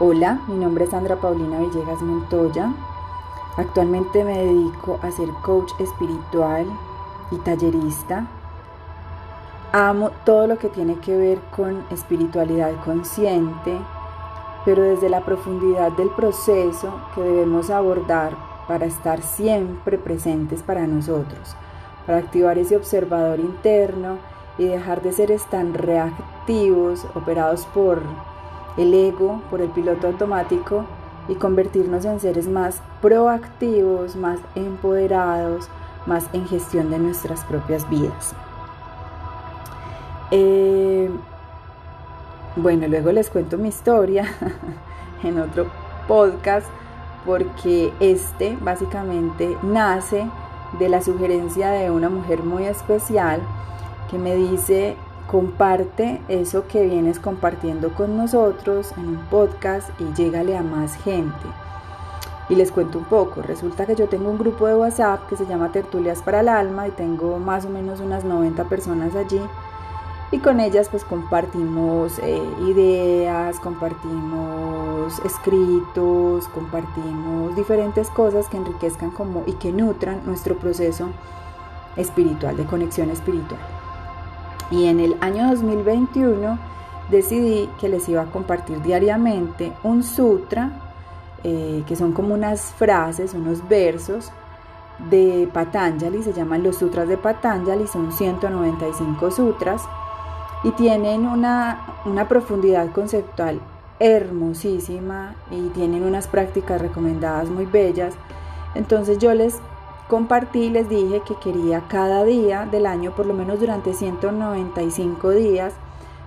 Hola, mi nombre es Sandra Paulina Villegas Montoya. Actualmente me dedico a ser coach espiritual y tallerista. Amo todo lo que tiene que ver con espiritualidad consciente, pero desde la profundidad del proceso que debemos abordar para estar siempre presentes para nosotros, para activar ese observador interno y dejar de ser tan reactivos, operados por el ego por el piloto automático y convertirnos en seres más proactivos, más empoderados, más en gestión de nuestras propias vidas. Eh, bueno, luego les cuento mi historia en otro podcast porque este básicamente nace de la sugerencia de una mujer muy especial que me dice comparte eso que vienes compartiendo con nosotros en un podcast y llégale a más gente. Y les cuento un poco, resulta que yo tengo un grupo de WhatsApp que se llama Tertulias para el Alma y tengo más o menos unas 90 personas allí y con ellas pues compartimos eh, ideas, compartimos escritos, compartimos diferentes cosas que enriquezcan como y que nutran nuestro proceso espiritual, de conexión espiritual. Y en el año 2021 decidí que les iba a compartir diariamente un sutra, eh, que son como unas frases, unos versos de Patanjali, se llaman los sutras de Patanjali, son 195 sutras y tienen una, una profundidad conceptual hermosísima y tienen unas prácticas recomendadas muy bellas. Entonces yo les compartí, les dije que quería cada día del año, por lo menos durante 195 días,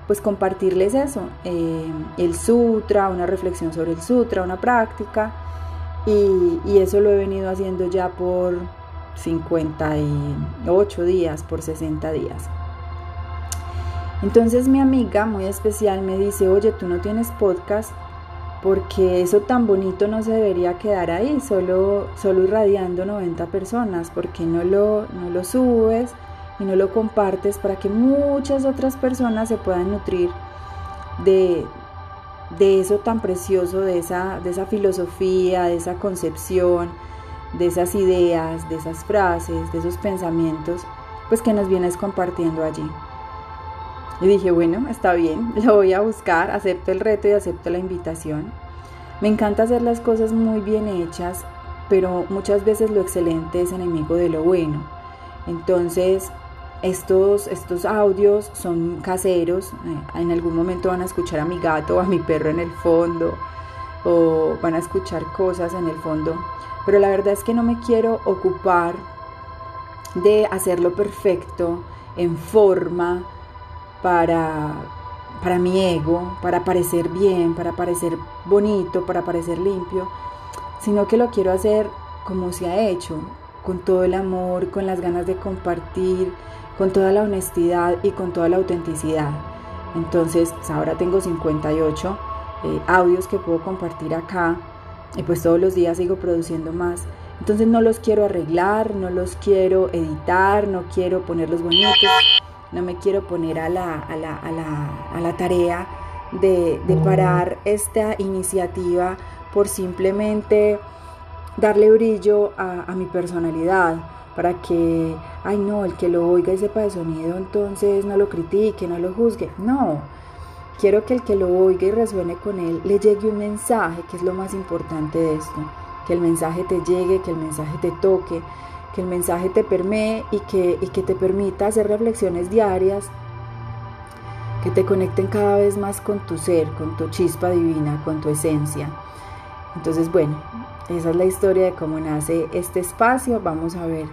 pues compartirles eso, eh, el sutra, una reflexión sobre el sutra, una práctica, y, y, eso lo he venido haciendo ya por 58 días, por 60 días. Entonces mi amiga muy especial me dice, oye, tú no tienes podcast, porque eso tan bonito no se debería quedar ahí, solo, solo irradiando 90 personas, porque no lo, no lo subes y no lo compartes para que muchas otras personas se puedan nutrir de, de eso tan precioso, de esa, de esa filosofía, de esa concepción, de esas ideas, de esas frases, de esos pensamientos, pues que nos vienes compartiendo allí. Y dije, bueno, está bien, lo voy a buscar, acepto el reto y acepto la invitación. Me encanta hacer las cosas muy bien hechas, pero muchas veces lo excelente es enemigo de lo bueno. Entonces, estos, estos audios son caseros, eh, en algún momento van a escuchar a mi gato o a mi perro en el fondo, o van a escuchar cosas en el fondo, pero la verdad es que no me quiero ocupar de hacerlo perfecto, en forma, para, para mi ego, para parecer bien, para parecer bonito, para parecer limpio, sino que lo quiero hacer como se ha hecho, con todo el amor, con las ganas de compartir, con toda la honestidad y con toda la autenticidad. Entonces, pues, ahora tengo 58 eh, audios que puedo compartir acá y pues todos los días sigo produciendo más. Entonces no los quiero arreglar, no los quiero editar, no quiero ponerlos bonitos, no me quiero poner a la, a la, a la, a la tarea de, de parar esta iniciativa por simplemente darle brillo a, a, mi personalidad, para que, ay no, el que lo oiga y sepa de sonido, entonces no lo critique, no lo juzgue. No, quiero que el que lo oiga y resuene con él le llegue un mensaje, que es lo más importante de esto, que el mensaje te llegue, que el mensaje te toque, que el mensaje te permee y que, y que te permita hacer reflexiones diarias que te conecten cada vez más con tu ser, con tu chispa divina, con tu esencia. Entonces, bueno, esa es la historia de cómo nace este espacio. Vamos a ver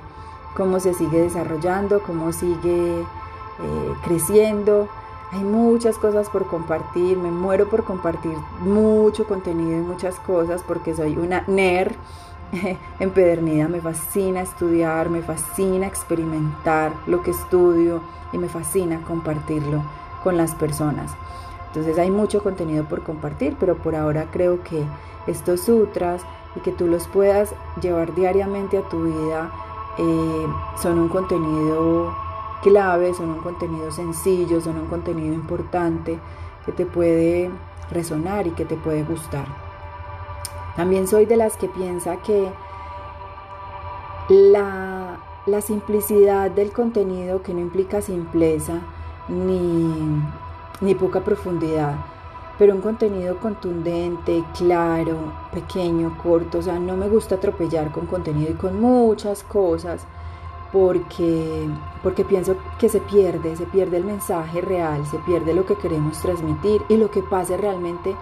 cómo se sigue desarrollando, cómo sigue eh, creciendo. Hay muchas cosas por compartir, me muero por compartir mucho contenido y muchas cosas porque soy una nerd empedernida, me fascina estudiar, me fascina experimentar lo que estudio y me fascina compartirlo con las personas. Entonces hay mucho contenido por compartir, pero por ahora creo que estos sutras y que tú los puedas llevar diariamente a tu vida eh, son un contenido clave, son un contenido sencillo, son un contenido importante que te puede resonar y que te puede gustar. También soy de las que piensa que la, la simplicidad del contenido, que no implica simpleza ni, ni poca profundidad, pero un contenido contundente, claro, pequeño, corto, o sea, no me gusta atropellar con contenido y con muchas cosas porque, porque pienso que se pierde, se pierde el mensaje real, se pierde lo que queremos transmitir y lo que pase realmente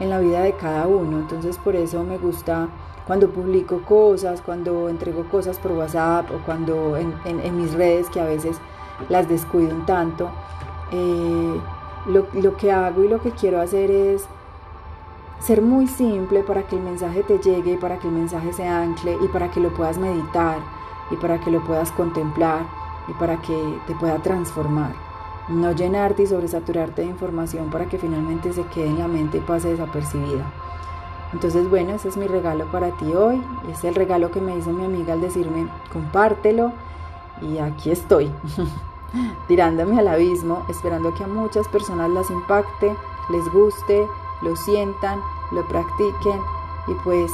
en la vida de cada uno. Entonces por eso me gusta cuando publico cosas, cuando entrego cosas por WhatsApp o cuando en, mis redes que a veces las descuido un tanto. Eh, lo, lo que hago y lo que quiero hacer es ser muy simple para que el mensaje te llegue, para que el mensaje se ancle y para que lo puedas meditar y para que lo puedas contemplar y para que te pueda transformar. No llenarte y sobresaturarte de información para que finalmente se quede en la mente y pase desapercibida. Entonces, bueno, ese es mi regalo para ti hoy. Es el regalo que me hizo mi amiga al decirme, compártelo. Y aquí estoy, tirándome al abismo, esperando que a muchas personas las impacte, les guste, lo sientan, lo practiquen y pues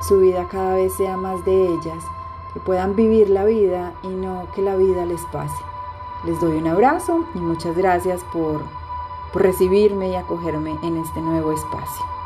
su vida cada vez sea más de ellas que puedan vivir la vida y no que la vida les pase. Les doy un abrazo y muchas gracias por, recibirme y acogerme en este nuevo espacio.